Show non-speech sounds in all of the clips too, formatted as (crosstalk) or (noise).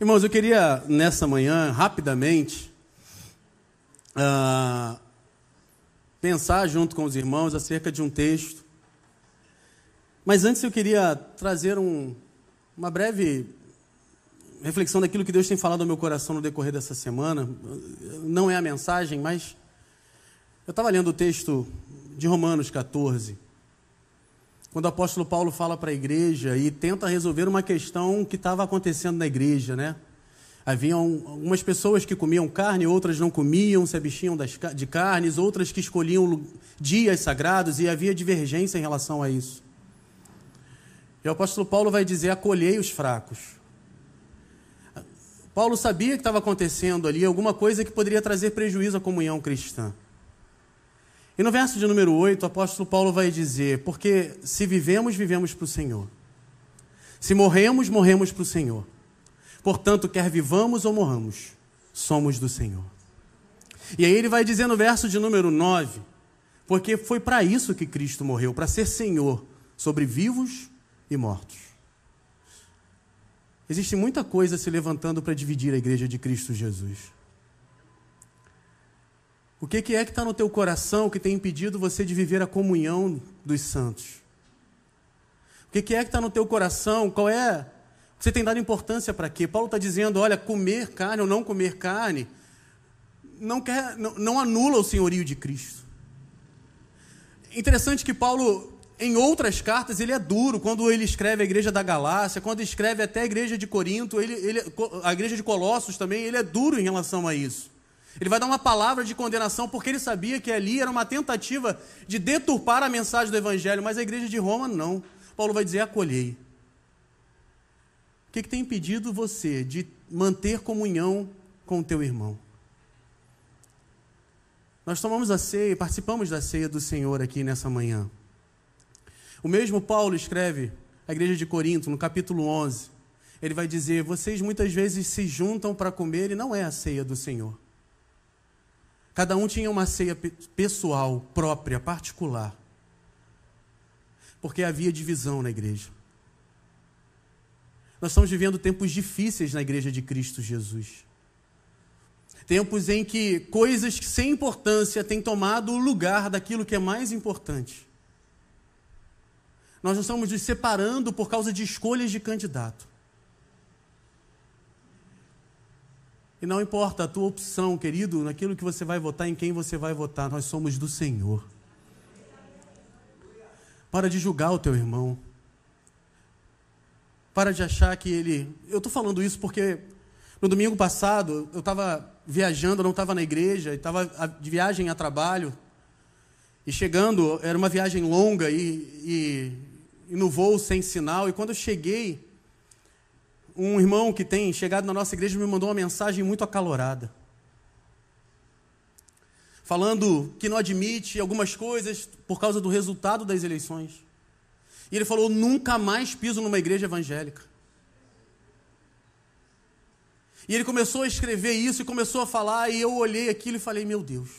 Irmãos, eu queria nessa manhã, rapidamente, uh, pensar junto com os irmãos acerca de um texto. Mas antes eu queria trazer um, uma breve reflexão daquilo que Deus tem falado ao meu coração no decorrer dessa semana. Não é a mensagem, mas eu estava lendo o texto de Romanos 14 quando o apóstolo Paulo fala para a igreja e tenta resolver uma questão que estava acontecendo na igreja, né? Haviam algumas pessoas que comiam carne, outras não comiam, se abstiam de carnes, outras que escolhiam dias sagrados e havia divergência em relação a isso. E o apóstolo Paulo vai dizer: acolhei os fracos. Paulo sabia que estava acontecendo ali alguma coisa que poderia trazer prejuízo à comunhão cristã. E no verso de número 8, o apóstolo Paulo vai dizer: Porque se vivemos, vivemos para o Senhor. Se morremos, morremos para o Senhor. Portanto, quer vivamos ou morramos, somos do Senhor. E aí ele vai dizer no verso de número 9: Porque foi para isso que Cristo morreu, para ser Senhor sobre vivos e mortos. Existe muita coisa se levantando para dividir a igreja de Cristo Jesus. O que, é que está no teu coração que tem impedido você de viver a comunhão dos santos? O que, que é que está no teu coração? Qual é? Você tem dado importância para quê? Paulo está dizendo: olha, comer carne ou não comer carne não, quer, não, não anula o senhorio de Cristo. Interessante que Paulo, em outras cartas, ele é duro. Quando ele escreve a igreja da Galácia, quando escreve até a igreja de Corinto, ele, ele, a igreja de Colossos também, ele é duro em relação a isso. Ele vai dar uma palavra de condenação porque ele sabia que ali era uma tentativa de deturpar a mensagem do Evangelho, mas a igreja de Roma não. Paulo vai dizer: acolhei. O que, que tem impedido você de manter comunhão com o teu irmão? Nós tomamos a ceia, participamos da ceia do Senhor aqui nessa manhã. O mesmo Paulo escreve à igreja de Corinto, no capítulo 11. Ele vai dizer: Vocês muitas vezes se juntam para comer e não é a ceia do Senhor. Cada um tinha uma ceia pessoal, própria, particular. Porque havia divisão na igreja. Nós estamos vivendo tempos difíceis na igreja de Cristo Jesus. Tempos em que coisas sem importância têm tomado o lugar daquilo que é mais importante. Nós não estamos nos separando por causa de escolhas de candidato. E não importa a tua opção, querido, naquilo que você vai votar, em quem você vai votar, nós somos do Senhor. Para de julgar o teu irmão. Para de achar que ele. Eu estou falando isso porque no domingo passado eu estava viajando, não estava na igreja, estava de viagem a trabalho. E chegando, era uma viagem longa e, e, e no voo sem sinal. E quando eu cheguei, um irmão que tem chegado na nossa igreja me mandou uma mensagem muito acalorada. Falando que não admite algumas coisas por causa do resultado das eleições. E ele falou: nunca mais piso numa igreja evangélica. E ele começou a escrever isso e começou a falar, e eu olhei aquilo e falei: meu Deus.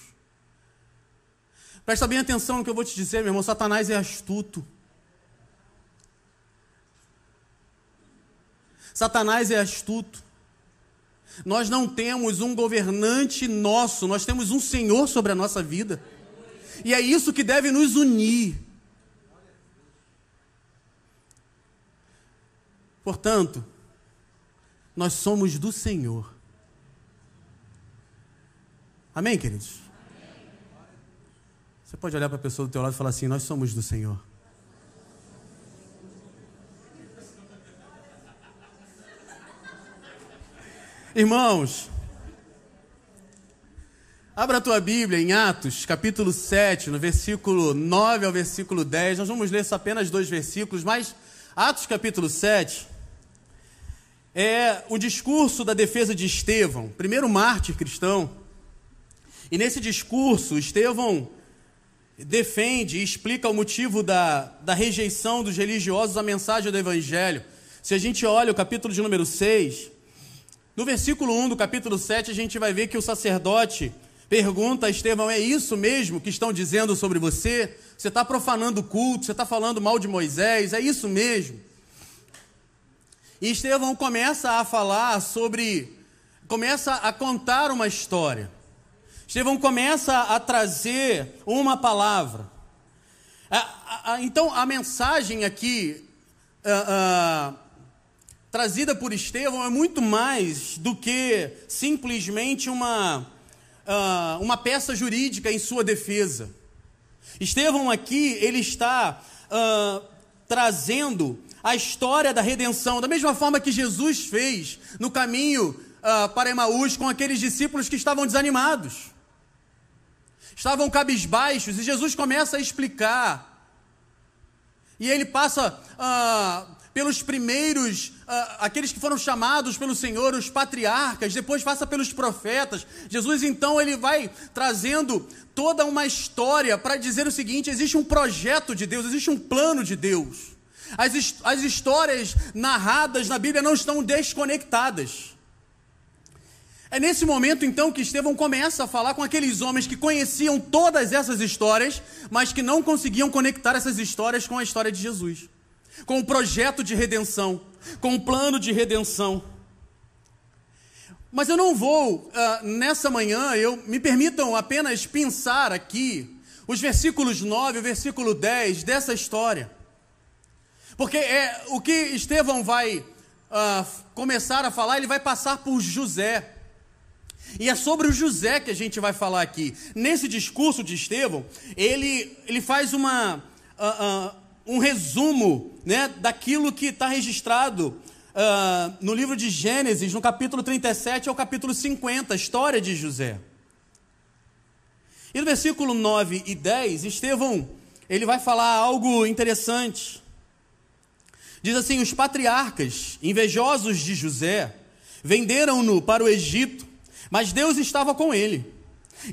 Presta bem atenção no que eu vou te dizer, meu irmão: Satanás é astuto. Satanás é astuto. Nós não temos um governante nosso, nós temos um Senhor sobre a nossa vida. E é isso que deve nos unir. Portanto, nós somos do Senhor. Amém, queridos? Você pode olhar para a pessoa do teu lado e falar assim: Nós somos do Senhor. Irmãos, abra a tua Bíblia em Atos, capítulo 7, no versículo 9 ao versículo 10. Nós vamos ler só apenas dois versículos, mas Atos, capítulo 7, é o discurso da defesa de Estevão, primeiro mártir cristão. E nesse discurso, Estevão defende e explica o motivo da, da rejeição dos religiosos à mensagem do Evangelho. Se a gente olha o capítulo de número 6, no versículo 1 do capítulo 7, a gente vai ver que o sacerdote pergunta a Estevão: é isso mesmo que estão dizendo sobre você? Você está profanando o culto, você está falando mal de Moisés, é isso mesmo. E Estevão começa a falar sobre, começa a contar uma história. Estevão começa a trazer uma palavra. Então, a mensagem aqui uh, uh, trazida por Estevão é muito mais do que simplesmente uma, uh, uma peça jurídica em sua defesa. Estevão aqui, ele está trazendo a história da redenção, da mesma forma que Jesus fez no caminho uh, para Emaús com aqueles discípulos que estavam desanimados, estavam cabisbaixos, e Jesus começa a explicar. E ele passa uh, pelos primeiros, uh, aqueles que foram chamados pelo Senhor, os patriarcas, depois passa pelos profetas. Jesus então ele vai trazendo toda uma história para dizer o seguinte: existe um projeto de Deus, existe um plano de Deus. As, as histórias narradas na Bíblia não estão desconectadas. É nesse momento então que Estevão começa a falar com aqueles homens que conheciam todas essas histórias, mas que não conseguiam conectar essas histórias com a história de Jesus, com o projeto de redenção, com o plano de redenção. Mas eu não vou, uh, nessa manhã, eu me permitam apenas pensar aqui os versículos 9 e o versículo 10 dessa história. Porque é o que Estevão vai uh, começar a falar, ele vai passar por José. E é sobre o José que a gente vai falar aqui. Nesse discurso de Estevão, ele, ele faz uma, uh, um resumo né, daquilo que está registrado uh, no livro de Gênesis, no capítulo 37 ao capítulo 50, a história de José. E no versículo 9 e 10, Estevão ele vai falar algo interessante. Diz assim: os patriarcas, invejosos de José, venderam-no para o Egito, mas Deus estava com ele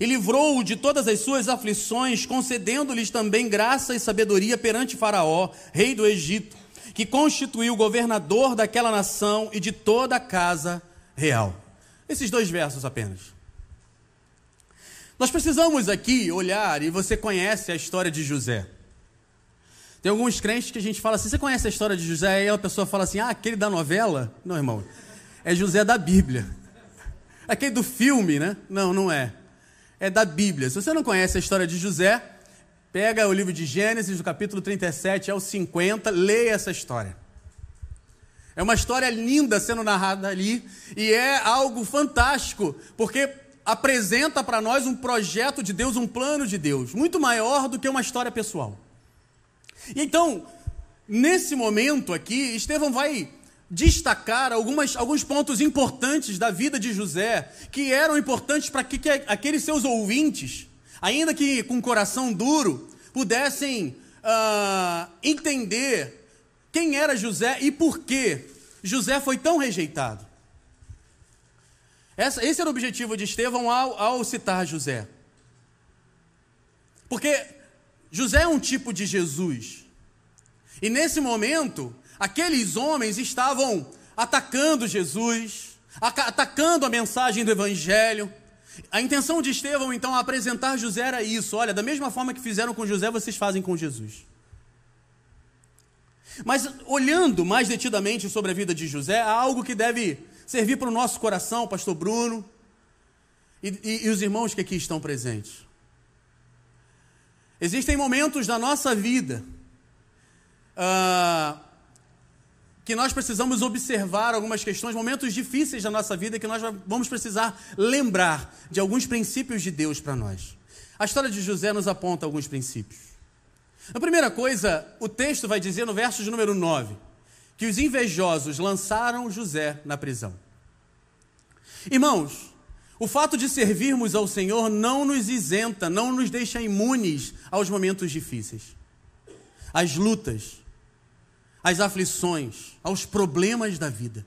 e livrou-o de todas as suas aflições, concedendo-lhes também graça e sabedoria perante Faraó, rei do Egito, que constituiu governador daquela nação e de toda a casa real. Esses dois versos apenas. Nós precisamos aqui olhar, e você conhece a história de José. Tem alguns crentes que a gente fala assim: você conhece a história de José? Aí a pessoa fala assim: ah, aquele da novela? Não, irmão. É José da Bíblia. Aquele do filme, né? Não, não é. É da Bíblia. Se você não conhece a história de José, pega o livro de Gênesis, do capítulo 37 ao 50, leia essa história. É uma história linda sendo narrada ali e é algo fantástico, porque apresenta para nós um projeto de Deus, um plano de Deus, muito maior do que uma história pessoal. E então, nesse momento aqui, Estevão vai destacar algumas, alguns pontos importantes da vida de José, que eram importantes para que, que aqueles seus ouvintes, ainda que com coração duro, pudessem uh, entender quem era José e por que José foi tão rejeitado. Essa, esse era o objetivo de Estevão ao, ao citar José. Porque José é um tipo de Jesus. E nesse momento, aqueles homens estavam atacando Jesus, atacando a mensagem do Evangelho. A intenção de Estevão, então, a apresentar José era isso: olha, da mesma forma que fizeram com José, vocês fazem com Jesus. Mas olhando mais detidamente sobre a vida de José, há algo que deve servir para o nosso coração, Pastor Bruno, e, e, e os irmãos que aqui estão presentes. Existem momentos da nossa vida uh, que nós precisamos observar algumas questões, momentos difíceis da nossa vida que nós vamos precisar lembrar de alguns princípios de Deus para nós. A história de José nos aponta alguns princípios. A primeira coisa, o texto vai dizer no verso de número 9, que os invejosos lançaram José na prisão. Irmãos, o fato de servirmos ao Senhor não nos isenta, não nos deixa imunes aos momentos difíceis, às lutas, às aflições, aos problemas da vida.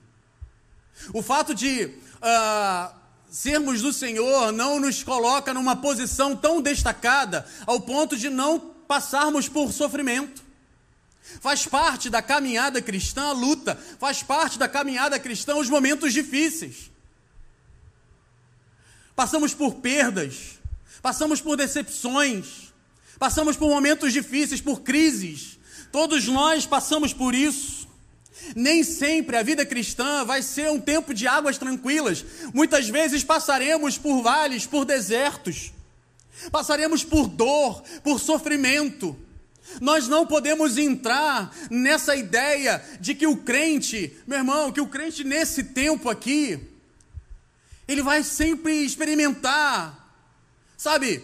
O fato de uh, sermos do Senhor não nos coloca numa posição tão destacada ao ponto de não passarmos por sofrimento. Faz parte da caminhada cristã a luta, faz parte da caminhada cristã os momentos difíceis passamos por perdas, passamos por decepções, passamos por momentos difíceis, por crises. Todos nós passamos por isso. Nem sempre a vida cristã vai ser um tempo de águas tranquilas. Muitas vezes passaremos por vales, por desertos. Passaremos por dor, por sofrimento. Nós não podemos entrar nessa ideia de que o crente, meu irmão, que o crente nesse tempo aqui, ele vai sempre experimentar, sabe,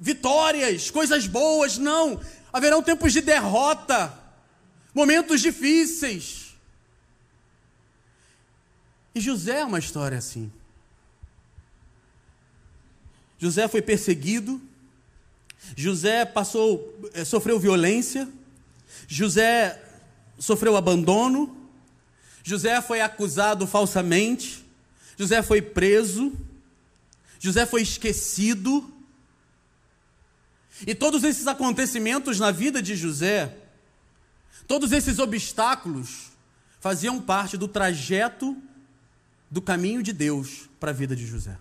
vitórias, coisas boas. Não, haverão tempos de derrota, momentos difíceis. E José é uma história assim. José foi perseguido, José passou, eh, sofreu violência, José sofreu abandono, José foi acusado falsamente, José foi preso, José foi esquecido. E todos esses acontecimentos na vida de José, todos esses obstáculos, faziam parte do trajeto do caminho de Deus para a vida de José.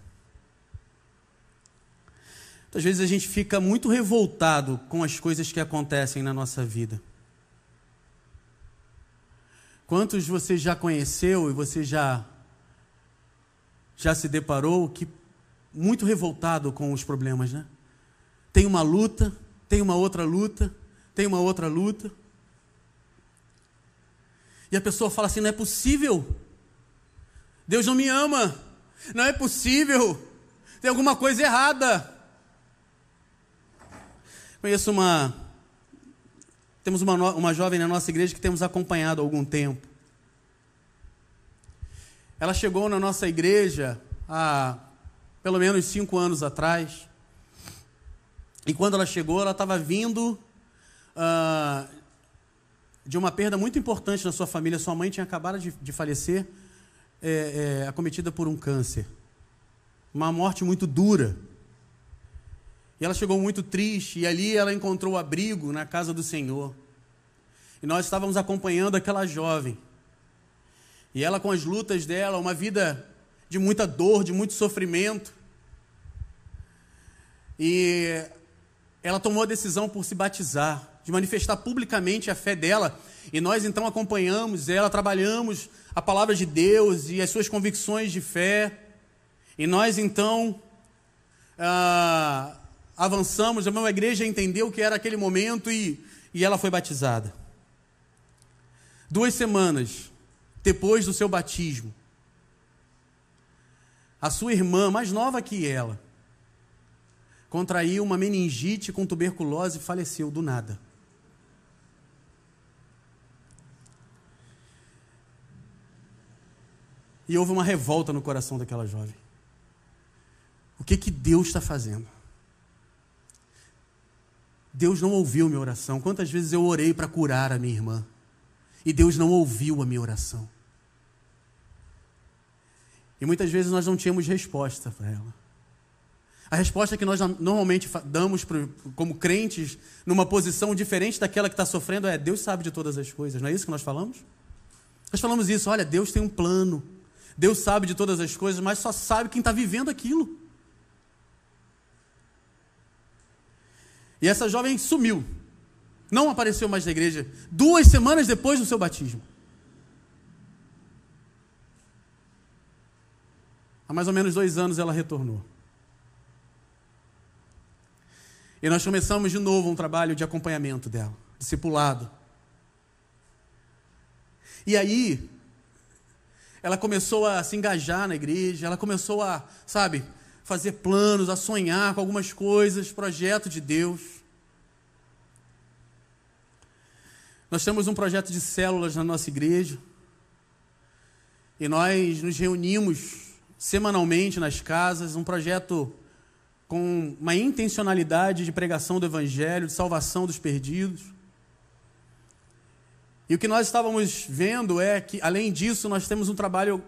Às vezes a gente fica muito revoltado com as coisas que acontecem na nossa vida. Quantos você já conheceu e você já já se deparou que muito revoltado com os problemas, né? Tem uma luta, tem uma outra luta, tem uma outra luta. E a pessoa fala assim: não é possível. Deus não me ama. Não é possível. Tem alguma coisa errada. Conheço uma. Temos uma, uma jovem na nossa igreja que temos acompanhado há algum tempo. Ela chegou na nossa igreja há pelo menos cinco anos atrás. E quando ela chegou, ela estava vindo uh, de uma perda muito importante na sua família. Sua mãe tinha acabado de, de falecer, é, é, acometida por um câncer. Uma morte muito dura. E ela chegou muito triste, e ali ela encontrou abrigo na casa do Senhor. E nós estávamos acompanhando aquela jovem. E ela, com as lutas dela, uma vida de muita dor, de muito sofrimento. E ela tomou a decisão por se batizar, de manifestar publicamente a fé dela. E nós então acompanhamos ela, trabalhamos a palavra de Deus e as suas convicções de fé. E nós então ah, avançamos, a minha igreja entendeu que era aquele momento e, e ela foi batizada. Duas semanas depois do seu batismo, a sua irmã, mais nova que ela, contraiu uma meningite com tuberculose e faleceu do nada. E houve uma revolta no coração daquela jovem. O que que Deus está fazendo? Deus não ouviu minha oração. Quantas vezes eu orei para curar a minha irmã e Deus não ouviu a minha oração? E muitas vezes nós não tínhamos resposta para ela. A resposta que nós normalmente damos como crentes, numa posição diferente daquela que está sofrendo, é: Deus sabe de todas as coisas. Não é isso que nós falamos? Nós falamos isso, olha, Deus tem um plano. Deus sabe de todas as coisas, mas só sabe quem está vivendo aquilo. E essa jovem sumiu. Não apareceu mais na igreja. Duas semanas depois do seu batismo. Há mais ou menos dois anos ela retornou. E nós começamos de novo um trabalho de acompanhamento dela, discipulado. E aí, ela começou a se engajar na igreja, ela começou a, sabe, fazer planos, a sonhar com algumas coisas, projeto de Deus. Nós temos um projeto de células na nossa igreja. E nós nos reunimos semanalmente nas casas, um projeto com uma intencionalidade de pregação do evangelho, de salvação dos perdidos. E o que nós estávamos vendo é que, além disso, nós temos um trabalho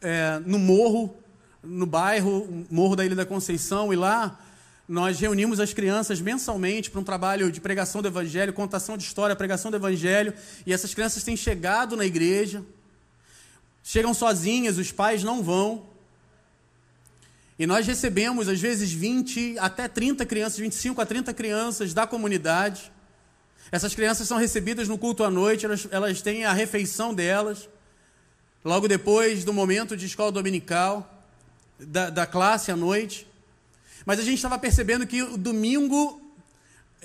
é, no morro no bairro, Morro da Ilha da Conceição, e lá nós reunimos as crianças mensalmente para um trabalho de pregação do Evangelho, contação de história, pregação do Evangelho, e essas crianças têm chegado na igreja, chegam sozinhas, os pais não vão. E nós recebemos, às vezes, 20 até 30 crianças, 25 a 30 crianças da comunidade, Essas crianças são recebidas no culto à noite, elas, elas têm a refeição delas, logo depois do momento de escola dominical, da, da classe à noite. Mas a gente estava percebendo que o domingo,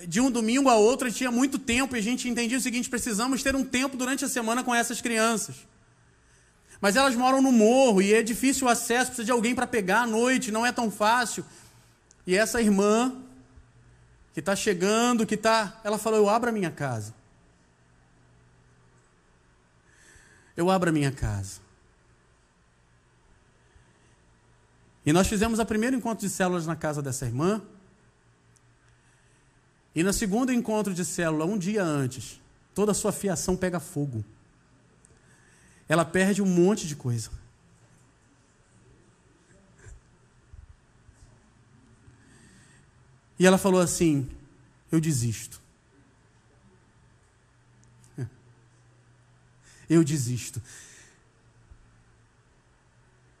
de um domingo a outro, tinha muito tempo e a gente entendia o seguinte: precisamos ter um tempo durante a semana com essas crianças. Mas elas moram no morro e é difícil o acesso, precisa de alguém para pegar à noite, não é tão fácil. E essa irmã, que está chegando, que está. Ela falou: Eu abro a minha casa. Eu abro a minha casa. E nós fizemos o primeiro encontro de células na casa dessa irmã. E no segundo encontro de célula, um dia antes, toda a sua fiação pega fogo ela perde um monte de coisa. E ela falou assim: Eu desisto. (laughs) Eu desisto.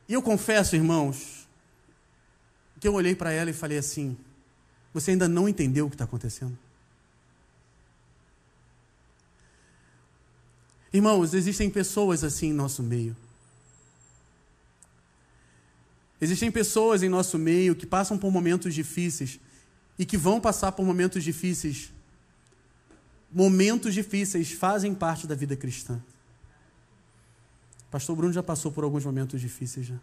E eu confesso, irmãos, que eu olhei para ela e falei assim: Você ainda não entendeu o que está acontecendo? Irmãos, existem pessoas assim em nosso meio. Existem pessoas em nosso meio que passam por momentos difíceis e que vão passar por momentos difíceis. Momentos difíceis fazem parte da vida cristã. Pastor Bruno já passou por alguns momentos difíceis já.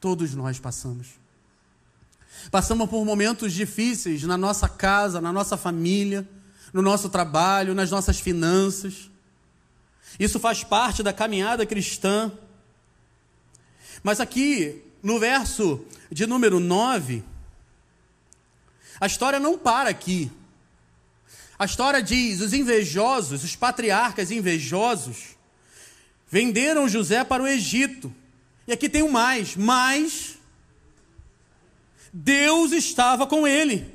Todos nós passamos. Passamos por momentos difíceis na nossa casa, na nossa família, no nosso trabalho, nas nossas finanças. Isso faz parte da caminhada cristã. Mas aqui, no verso de número 9, a história não para aqui. A história diz: os invejosos, os patriarcas invejosos, venderam José para o Egito. E aqui tem um mais, mas Deus estava com ele.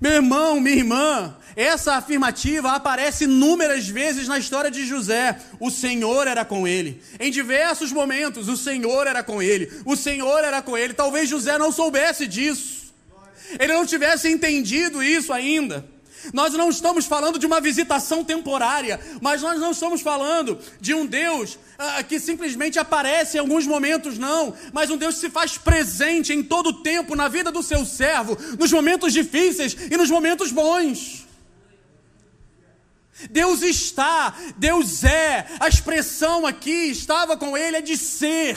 Meu irmão, minha irmã, essa afirmativa aparece inúmeras vezes na história de José. O Senhor era com ele. Em diversos momentos, o Senhor era com ele. O Senhor era com ele. Talvez José não soubesse disso. Ele não tivesse entendido isso ainda. Nós não estamos falando de uma visitação temporária, mas nós não estamos falando de um Deus ah, que simplesmente aparece em alguns momentos, não, mas um Deus que se faz presente em todo o tempo na vida do seu servo, nos momentos difíceis e nos momentos bons. Deus está, Deus é, a expressão aqui estava com ele é de ser.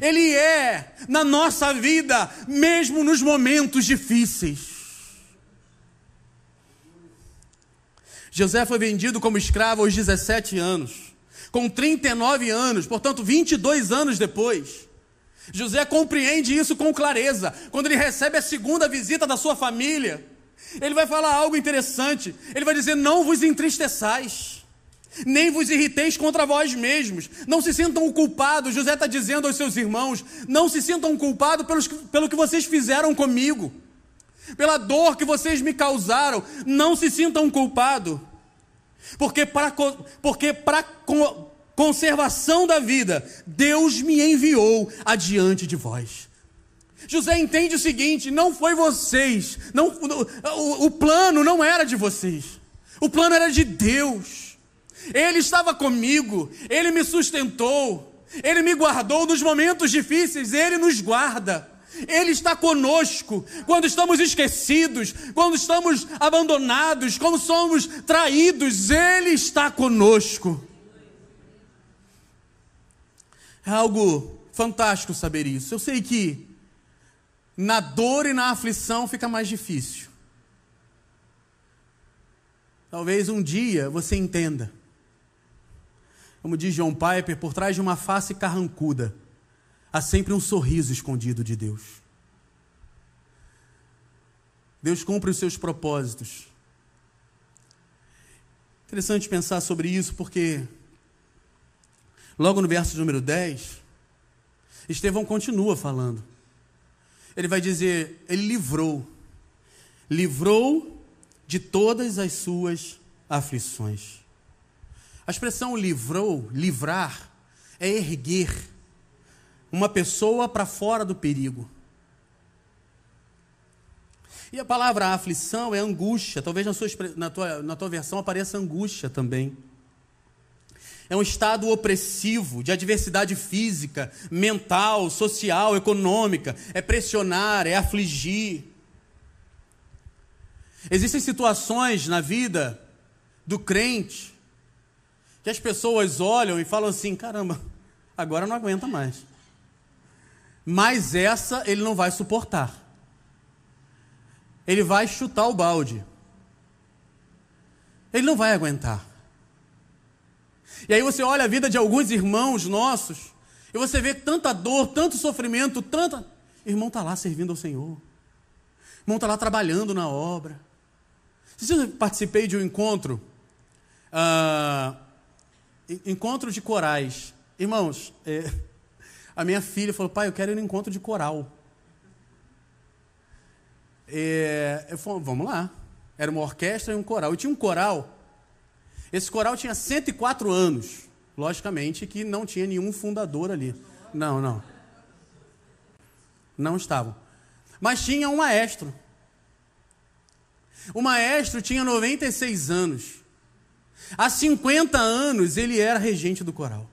Ele é na nossa vida, mesmo nos momentos difíceis. José foi vendido como escravo aos 17 anos. Com 39 anos, portanto, 22 anos depois, José compreende isso com clareza. Quando ele recebe a segunda visita da sua família, ele vai falar algo interessante. Ele vai dizer: Não vos entristeçais, nem vos irriteis contra vós mesmos. Não se sintam culpados. José está dizendo aos seus irmãos: Não se sintam culpados pelos, pelo que vocês fizeram comigo, pela dor que vocês me causaram. Não se sintam culpados, porque para porque para conservação da vida, Deus me enviou adiante de vós. José entende o seguinte: não foi vocês, não, o, o plano não era de vocês, o plano era de Deus. Ele estava comigo, ele me sustentou, ele me guardou nos momentos difíceis, ele nos guarda. Ele está conosco quando estamos esquecidos, quando estamos abandonados, quando somos traídos, Ele está conosco. É algo fantástico saber isso. Eu sei que na dor e na aflição fica mais difícil. Talvez um dia você entenda. Como diz John Piper, por trás de uma face carrancuda, há sempre um sorriso escondido de Deus. Deus cumpre os seus propósitos. Interessante pensar sobre isso, porque logo no verso número 10, Estevão continua falando ele vai dizer: Ele livrou, livrou de todas as suas aflições. A expressão livrou, livrar, é erguer uma pessoa para fora do perigo. E a palavra aflição é angústia. Talvez na, sua, na, tua, na tua versão apareça angústia também. É um estado opressivo, de adversidade física, mental, social, econômica. É pressionar, é afligir. Existem situações na vida do crente que as pessoas olham e falam assim: caramba, agora não aguenta mais. Mas essa ele não vai suportar. Ele vai chutar o balde. Ele não vai aguentar. E aí você olha a vida de alguns irmãos nossos e você vê tanta dor, tanto sofrimento, tanta. Irmão está lá servindo ao Senhor. Irmão está lá trabalhando na obra. Eu participei de um encontro, uh, encontro de corais. Irmãos, é, a minha filha falou, pai, eu quero ir no encontro de coral. É, eu falei, vamos lá. Era uma orquestra e um coral. E tinha um coral esse coral tinha 104 anos. Logicamente que não tinha nenhum fundador ali. Não, não. Não estavam. Mas tinha um maestro. O maestro tinha 96 anos. Há 50 anos ele era regente do coral.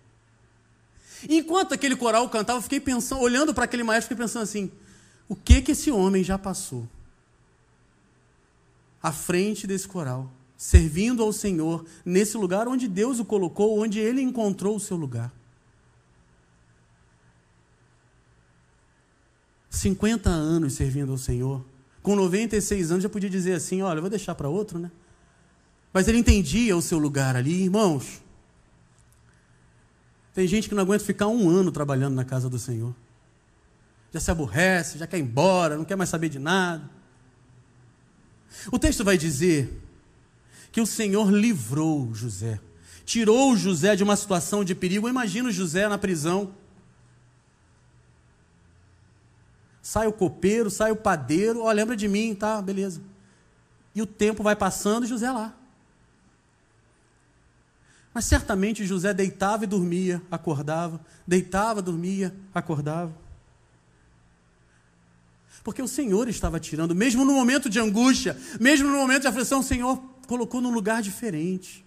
Enquanto aquele coral cantava, eu fiquei pensando, olhando para aquele maestro, fiquei pensando assim: o que que esse homem já passou à frente desse coral? Servindo ao Senhor nesse lugar onde Deus o colocou, onde ele encontrou o seu lugar. 50 anos servindo ao Senhor, com 96 anos já podia dizer assim: olha, vou deixar para outro, né? Mas ele entendia o seu lugar ali, irmãos. Tem gente que não aguenta ficar um ano trabalhando na casa do Senhor. Já se aborrece, já quer ir embora, não quer mais saber de nada. O texto vai dizer que o Senhor livrou José, tirou José de uma situação de perigo. Imagina José na prisão. Sai o copeiro, sai o padeiro, ó, lembra de mim, tá, beleza. E o tempo vai passando José lá. Mas certamente José deitava e dormia, acordava, deitava, dormia, acordava. Porque o Senhor estava tirando, mesmo no momento de angústia, mesmo no momento de aflição, o Senhor colocou num lugar diferente.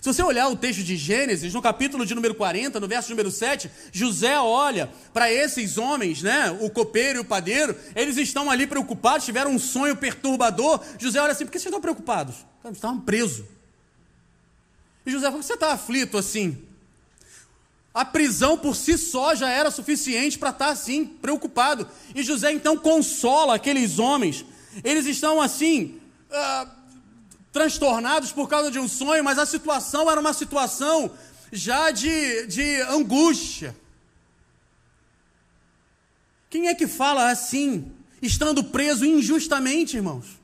Se você olhar o texto de Gênesis, no capítulo de número 40, no verso número 7, José olha para esses homens, né, o copeiro e o padeiro, eles estão ali preocupados, tiveram um sonho perturbador. José olha assim: por que vocês estão preocupados? Estavam presos. E José fala: você está aflito assim? A prisão por si só já era suficiente para estar assim, preocupado. E José então consola aqueles homens. Eles estão assim, ah, transtornados por causa de um sonho, mas a situação era uma situação já de, de angústia. Quem é que fala assim, estando preso injustamente, irmãos?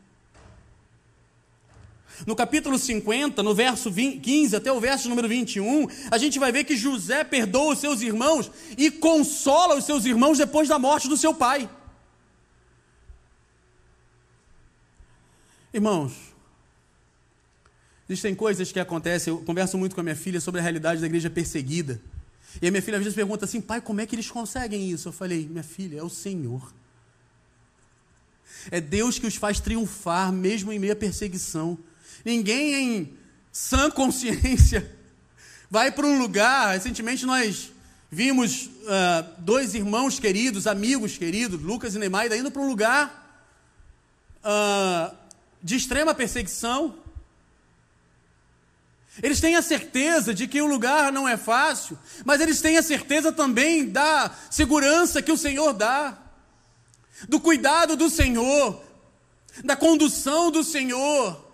No capítulo 50, no verso 20, 15 até o verso número 21, a gente vai ver que José perdoa os seus irmãos e consola os seus irmãos depois da morte do seu pai. Irmãos, existem coisas que acontecem. Eu converso muito com a minha filha sobre a realidade da igreja perseguida. E a minha filha às vezes pergunta assim: pai, como é que eles conseguem isso? Eu falei: minha filha, é o Senhor. É Deus que os faz triunfar, mesmo em meio à perseguição. Ninguém em sã consciência (laughs) vai para um lugar. Recentemente nós vimos uh, dois irmãos queridos, amigos queridos, Lucas e Neymar, indo para um lugar uh, de extrema perseguição. Eles têm a certeza de que o lugar não é fácil, mas eles têm a certeza também da segurança que o Senhor dá, do cuidado do Senhor, da condução do Senhor.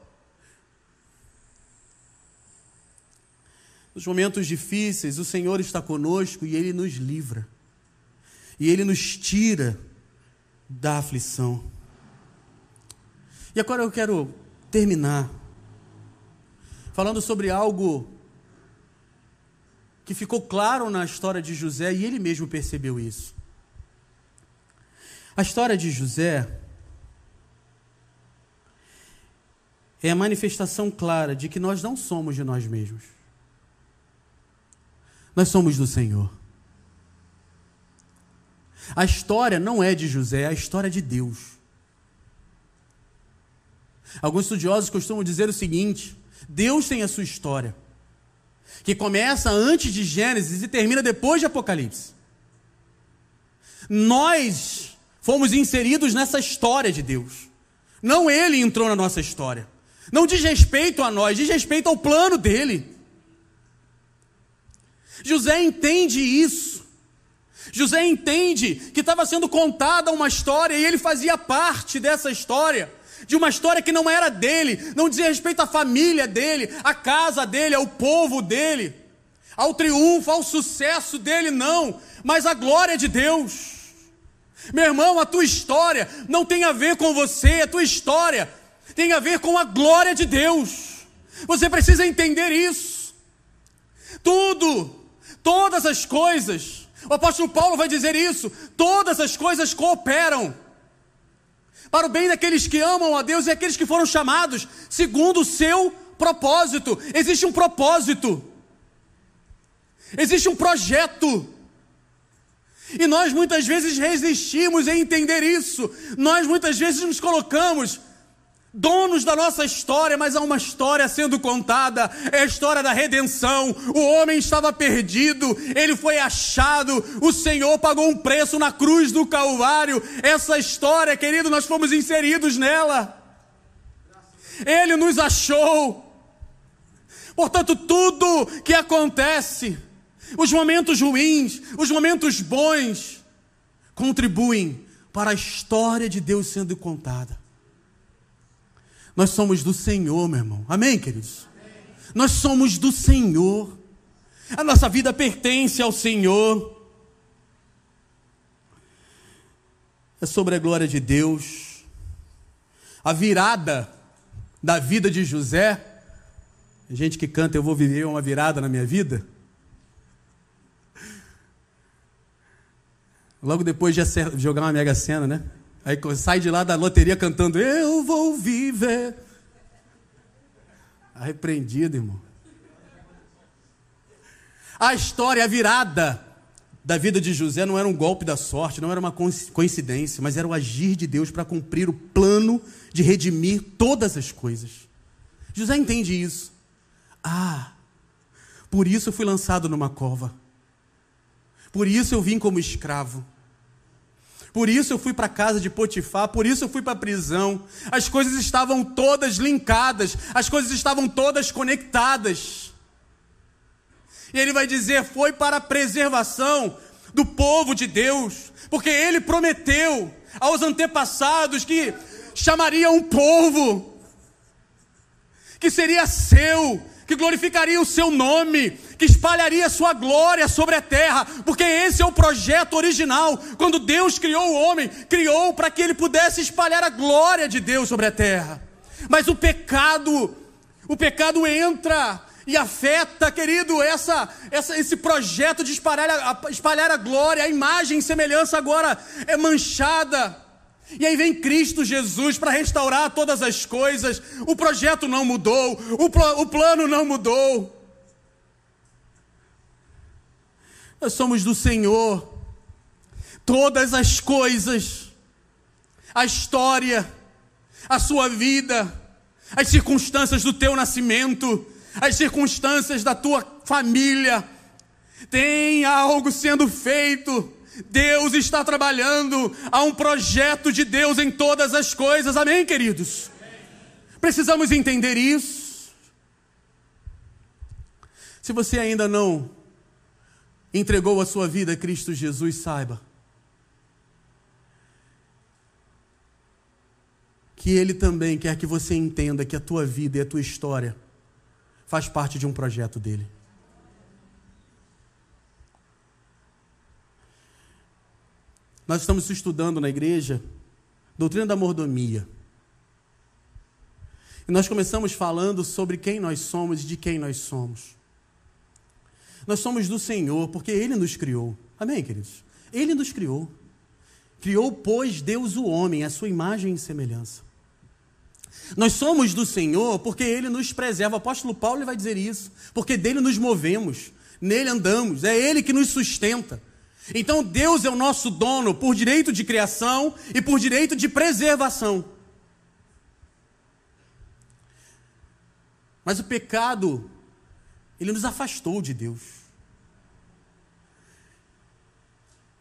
Nos momentos difíceis, o Senhor está conosco e Ele nos livra, e Ele nos tira da aflição. E agora eu quero terminar falando sobre algo que ficou claro na história de José e ele mesmo percebeu isso. A história de José é a manifestação clara de que nós não somos de nós mesmos. Nós somos do Senhor. A história não é de José, é a história de Deus. Alguns estudiosos costumam dizer o seguinte: Deus tem a sua história, que começa antes de Gênesis e termina depois de Apocalipse. Nós fomos inseridos nessa história de Deus. Não ele entrou na nossa história. Não diz respeito a nós, diz respeito ao plano dele. José entende isso. José entende que estava sendo contada uma história e ele fazia parte dessa história de uma história que não era dele, não dizia respeito à família dele, à casa dele, ao povo dele, ao triunfo, ao sucesso dele, não, mas à glória de Deus. Meu irmão, a tua história não tem a ver com você, a tua história tem a ver com a glória de Deus. Você precisa entender isso. Tudo, todas as coisas, o apóstolo Paulo vai dizer isso, todas as coisas cooperam para o bem daqueles que amam a Deus e aqueles que foram chamados segundo o seu propósito. Existe um propósito, existe um projeto. E nós muitas vezes resistimos em entender isso. Nós muitas vezes nos colocamos donos da nossa história, mas há uma história sendo contada, é a história da redenção. O homem estava perdido, ele foi achado, o Senhor pagou um preço na cruz do Calvário. Essa história, querido, nós fomos inseridos nela. Ele nos achou. Portanto, tudo que acontece, os momentos ruins, os momentos bons, contribuem para a história de Deus sendo contada. Nós somos do Senhor, meu irmão. Amém, queridos? Amém. Nós somos do Senhor. A nossa vida pertence ao Senhor. É sobre a glória de Deus. A virada da vida de José. Gente que canta, eu vou viver uma virada na minha vida. Logo depois de jogar uma mega cena, né? Aí sai de lá da loteria cantando: Eu vou viver. Arrepreendido, irmão. A história, virada da vida de José não era um golpe da sorte, não era uma coincidência, mas era o agir de Deus para cumprir o plano de redimir todas as coisas. José entende isso. Ah, por isso eu fui lançado numa cova. Por isso eu vim como escravo. Por isso eu fui para a casa de Potifar, por isso eu fui para a prisão. As coisas estavam todas linkadas, as coisas estavam todas conectadas. E ele vai dizer: foi para a preservação do povo de Deus, porque ele prometeu aos antepassados que chamaria um povo que seria seu, que glorificaria o seu nome, que espalharia sua glória sobre a terra, porque esse é o projeto original. Quando Deus criou o homem, criou para que ele pudesse espalhar a glória de Deus sobre a terra. Mas o pecado, o pecado entra e afeta, querido, essa, essa, esse projeto de espalhar a, espalhar a glória, a imagem e semelhança agora é manchada. E aí vem Cristo Jesus para restaurar todas as coisas. O projeto não mudou, o, o plano não mudou. Nós somos do Senhor. Todas as coisas, a história, a sua vida, as circunstâncias do teu nascimento, as circunstâncias da tua família, tem algo sendo feito Deus está trabalhando, há um projeto de Deus em todas as coisas, amém, queridos? Precisamos entender isso. Se você ainda não entregou a sua vida a Cristo Jesus, saiba que Ele também quer que você entenda que a tua vida e a tua história faz parte de um projeto dele. Nós estamos estudando na igreja doutrina da mordomia. E nós começamos falando sobre quem nós somos e de quem nós somos. Nós somos do Senhor, porque Ele nos criou. Amém, queridos? Ele nos criou. Criou, pois, Deus o homem, a sua imagem e semelhança. Nós somos do Senhor porque Ele nos preserva. O apóstolo Paulo vai dizer isso. Porque dele nos movemos, nele andamos, é Ele que nos sustenta. Então Deus é o nosso dono por direito de criação e por direito de preservação. Mas o pecado, ele nos afastou de Deus.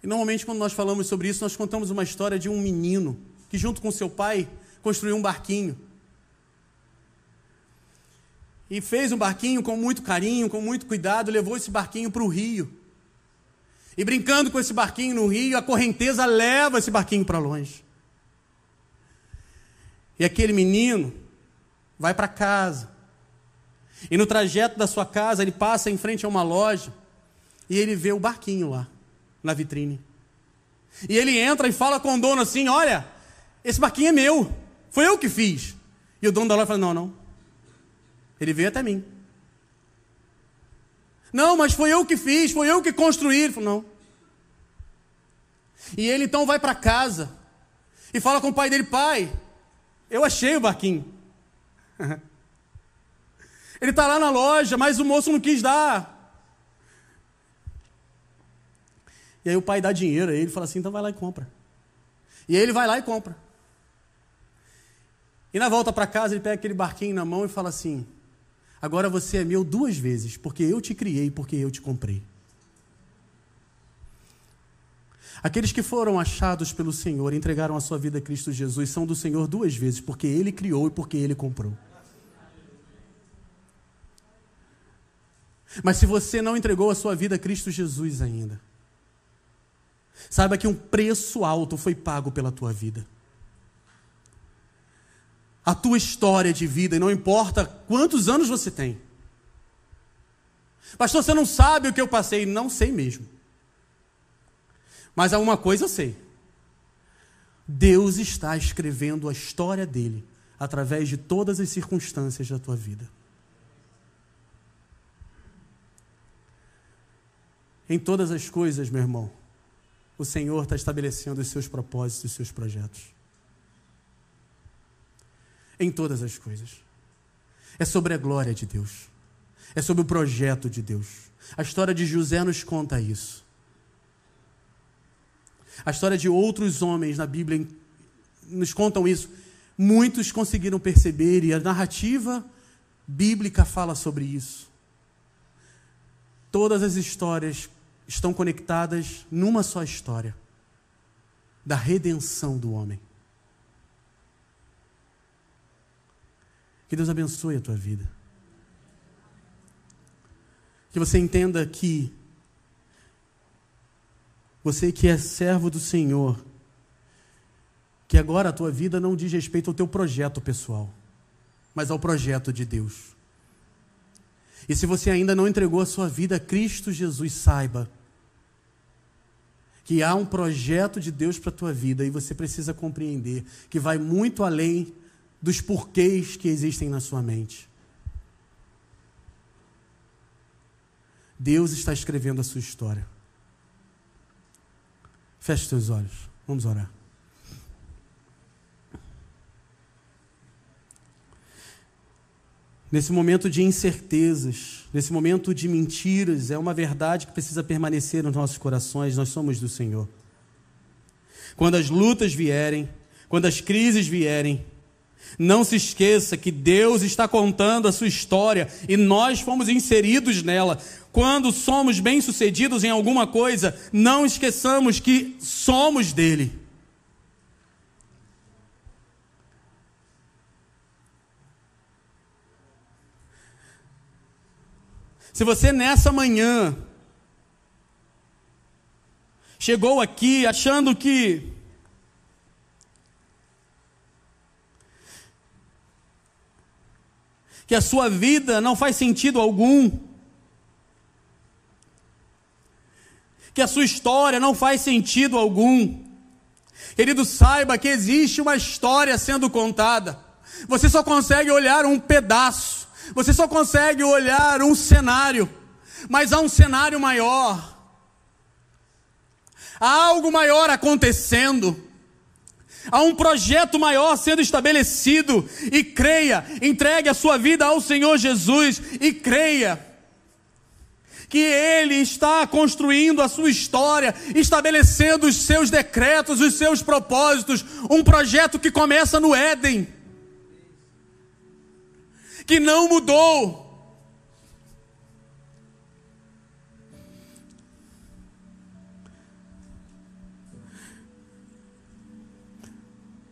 Normalmente, quando nós falamos sobre isso, nós contamos uma história de um menino que, junto com seu pai, construiu um barquinho. E fez um barquinho com muito carinho, com muito cuidado, levou esse barquinho para o rio. E brincando com esse barquinho no rio, a correnteza leva esse barquinho para longe. E aquele menino vai para casa. E no trajeto da sua casa, ele passa em frente a uma loja e ele vê o barquinho lá, na vitrine. E ele entra e fala com o dono assim: Olha, esse barquinho é meu, foi eu que fiz. E o dono da loja fala: Não, não. Ele veio até mim. Não, mas foi eu que fiz, foi eu que construí. Ele falou: Não. E ele então vai para casa e fala com o pai dele: Pai, eu achei o barquinho. (laughs) Ele está lá na loja, mas o moço não quis dar. E aí o pai dá dinheiro, aí ele fala assim: então vai lá e compra. E aí ele vai lá e compra. E na volta para casa ele pega aquele barquinho na mão e fala assim: agora você é meu duas vezes, porque eu te criei, porque eu te comprei. Aqueles que foram achados pelo Senhor, entregaram a sua vida a Cristo Jesus, são do Senhor duas vezes, porque Ele criou e porque Ele comprou. Mas se você não entregou a sua vida a Cristo Jesus ainda, saiba que um preço alto foi pago pela tua vida. A tua história de vida, e não importa quantos anos você tem. Pastor, você não sabe o que eu passei? Não sei mesmo. Mas há uma coisa eu sei. Deus está escrevendo a história dele através de todas as circunstâncias da tua vida. Em todas as coisas, meu irmão, o Senhor está estabelecendo os seus propósitos, os seus projetos. Em todas as coisas. É sobre a glória de Deus. É sobre o projeto de Deus. A história de José nos conta isso. A história de outros homens na Bíblia nos contam isso. Muitos conseguiram perceber, e a narrativa bíblica fala sobre isso. Todas as histórias estão conectadas numa só história da redenção do homem. Que Deus abençoe a tua vida. Que você entenda que você que é servo do Senhor, que agora a tua vida não diz respeito ao teu projeto pessoal, mas ao projeto de Deus. E se você ainda não entregou a sua vida a Cristo Jesus, saiba que há um projeto de Deus para a tua vida e você precisa compreender que vai muito além dos porquês que existem na sua mente. Deus está escrevendo a sua história. Feche seus olhos. Vamos orar. Nesse momento de incertezas, nesse momento de mentiras, é uma verdade que precisa permanecer nos nossos corações. Nós somos do Senhor. Quando as lutas vierem, quando as crises vierem, não se esqueça que Deus está contando a sua história e nós fomos inseridos nela. Quando somos bem-sucedidos em alguma coisa, não esqueçamos que somos dele. Se você nessa manhã chegou aqui achando que que a sua vida não faz sentido algum, que a sua história não faz sentido algum. Querido, saiba que existe uma história sendo contada. Você só consegue olhar um pedaço. Você só consegue olhar um cenário. Mas há um cenário maior. Há algo maior acontecendo. Há um projeto maior sendo estabelecido. E creia, entregue a sua vida ao Senhor Jesus e creia que Ele está construindo a sua história, estabelecendo os seus decretos, os seus propósitos, um projeto que começa no Éden, que não mudou.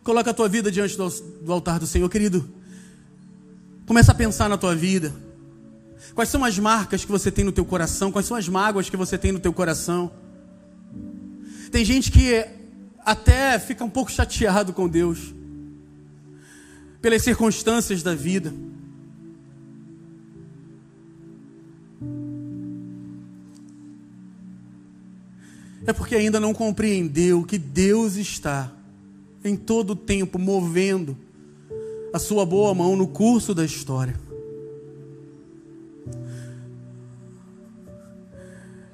Coloca a tua vida diante do altar do Senhor, querido. Começa a pensar na tua vida. Quais são as marcas que você tem no teu coração? Quais são as mágoas que você tem no teu coração? Tem gente que até fica um pouco chateado com Deus pelas circunstâncias da vida. É porque ainda não compreendeu que Deus está em todo o tempo movendo a sua boa mão no curso da história.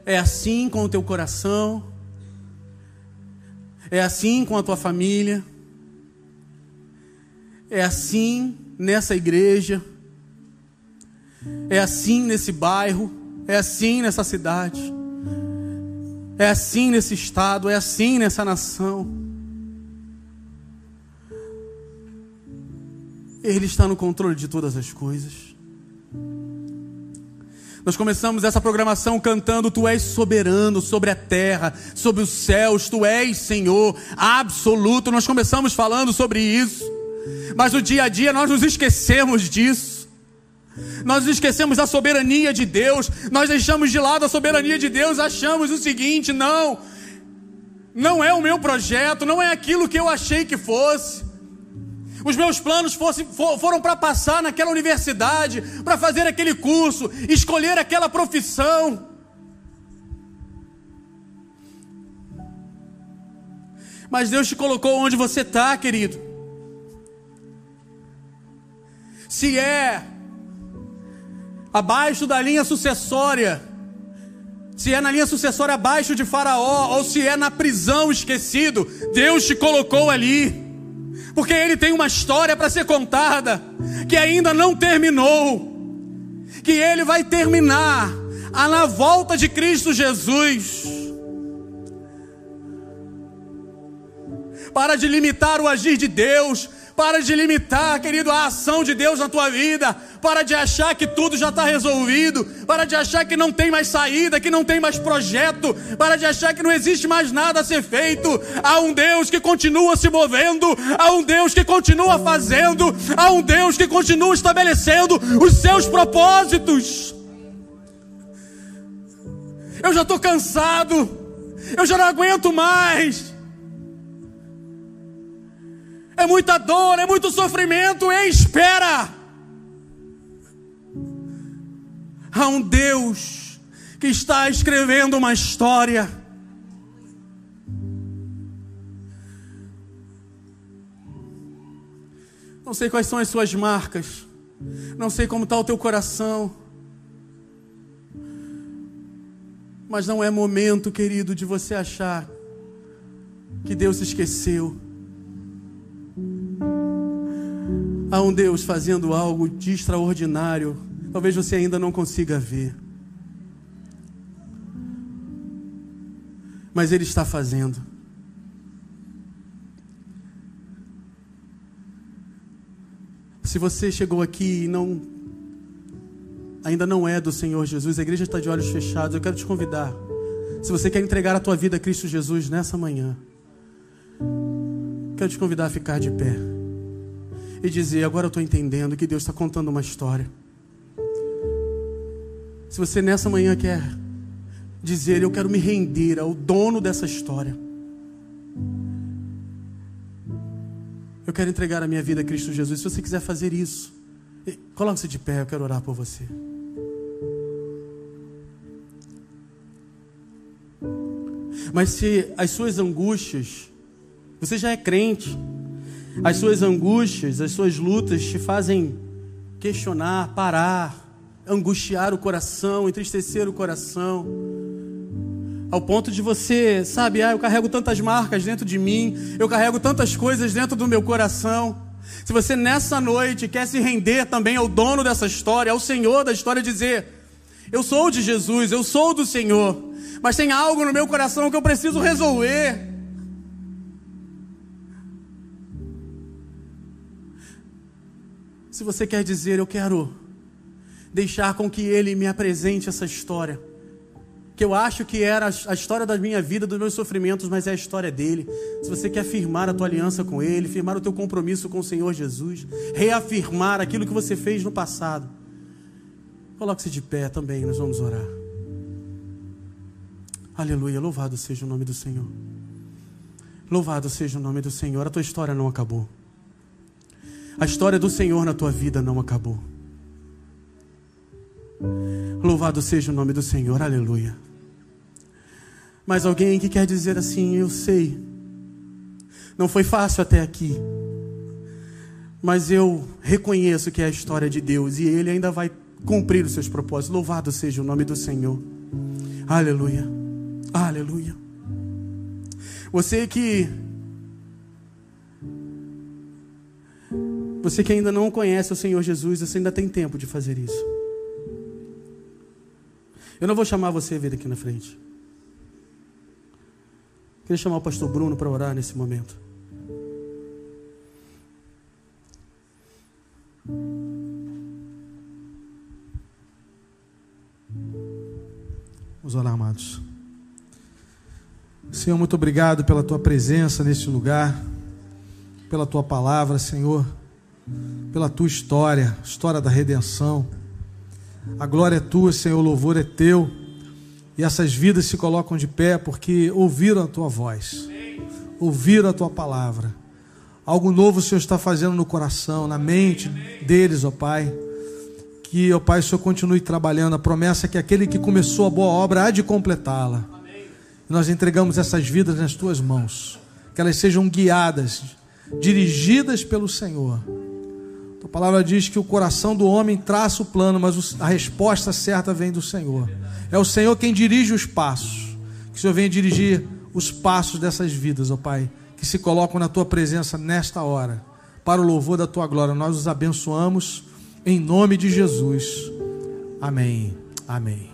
É assim com o teu coração, é assim com a tua família, é assim nessa igreja, é assim nesse bairro, é assim nessa cidade, é assim nesse estado, é assim nessa nação. Ele está no controle de todas as coisas. Nós começamos essa programação cantando: Tu és soberano sobre a terra, sobre os céus, Tu és Senhor absoluto. Nós começamos falando sobre isso, mas no dia a dia nós nos esquecemos disso. Nós esquecemos da soberania de Deus, nós deixamos de lado a soberania de Deus, achamos o seguinte: não, não é o meu projeto, não é aquilo que eu achei que fosse. Os meus planos fosse, for, foram para passar naquela universidade, para fazer aquele curso, escolher aquela profissão. Mas Deus te colocou onde você está, querido. Se é abaixo da linha sucessória, se é na linha sucessória abaixo de Faraó, ou se é na prisão esquecido, Deus te colocou ali. Porque ele tem uma história para ser contada que ainda não terminou, que ele vai terminar a na volta de Cristo Jesus. Para de limitar o agir de Deus, para de limitar, querido, a ação de Deus na tua vida. Para de achar que tudo já está resolvido. Para de achar que não tem mais saída, que não tem mais projeto. Para de achar que não existe mais nada a ser feito. Há um Deus que continua se movendo. Há um Deus que continua fazendo. Há um Deus que continua estabelecendo os seus propósitos. Eu já estou cansado. Eu já não aguento mais é muita dor, é muito sofrimento, e espera. Há um Deus que está escrevendo uma história. Não sei quais são as suas marcas, não sei como está o teu coração, mas não é momento, querido, de você achar que Deus esqueceu. Há um Deus fazendo algo de extraordinário. Talvez você ainda não consiga ver. Mas Ele está fazendo. Se você chegou aqui e não ainda não é do Senhor Jesus, a igreja está de olhos fechados, eu quero te convidar. Se você quer entregar a tua vida a Cristo Jesus nessa manhã, quero te convidar a ficar de pé e dizer: Agora eu estou entendendo que Deus está contando uma história. Se você nessa manhã quer dizer: Eu quero me render ao dono dessa história, eu quero entregar a minha vida a Cristo Jesus. Se você quiser fazer isso, coloque-se de pé, eu quero orar por você. Mas se as suas angústias, você já é crente, as suas angústias, as suas lutas te fazem questionar, parar, angustiar o coração, entristecer o coração. Ao ponto de você, sabe, ah, eu carrego tantas marcas dentro de mim, eu carrego tantas coisas dentro do meu coração. Se você nessa noite quer se render também ao dono dessa história, ao Senhor da história, dizer: Eu sou de Jesus, eu sou do Senhor, mas tem algo no meu coração que eu preciso resolver. Se você quer dizer, eu quero deixar com que Ele me apresente essa história, que eu acho que era a história da minha vida, dos meus sofrimentos, mas é a história dele. Se você quer firmar a tua aliança com Ele, firmar o teu compromisso com o Senhor Jesus, reafirmar aquilo que você fez no passado, coloque-se de pé também, nós vamos orar. Aleluia, louvado seja o nome do Senhor. Louvado seja o nome do Senhor. A tua história não acabou. A história do Senhor na tua vida não acabou. Louvado seja o nome do Senhor, aleluia. Mas alguém que quer dizer assim, eu sei, não foi fácil até aqui, mas eu reconheço que é a história de Deus e Ele ainda vai cumprir os seus propósitos. Louvado seja o nome do Senhor, aleluia, aleluia. Você que Você que ainda não conhece o Senhor Jesus, você ainda tem tempo de fazer isso. Eu não vou chamar você a vir aqui na frente. Queria chamar o pastor Bruno para orar nesse momento. Vamos orar, amados. Senhor, muito obrigado pela tua presença neste lugar, pela tua palavra, Senhor, pela tua história, história da redenção. A glória é tua, Senhor, o louvor é teu. E essas vidas se colocam de pé porque ouviram a tua voz, ouviram a tua palavra. Algo novo o Senhor está fazendo no coração, na mente deles, ó Pai. Que, ó Pai, o Senhor continue trabalhando. A promessa é que aquele que começou a boa obra há de completá-la. Nós entregamos essas vidas nas tuas mãos. Que elas sejam guiadas, dirigidas pelo Senhor. A palavra diz que o coração do homem traça o plano, mas a resposta certa vem do Senhor. É o Senhor quem dirige os passos. Que o Senhor venha dirigir os passos dessas vidas, ó Pai, que se colocam na tua presença nesta hora, para o louvor da tua glória. Nós os abençoamos em nome de Jesus. Amém. Amém.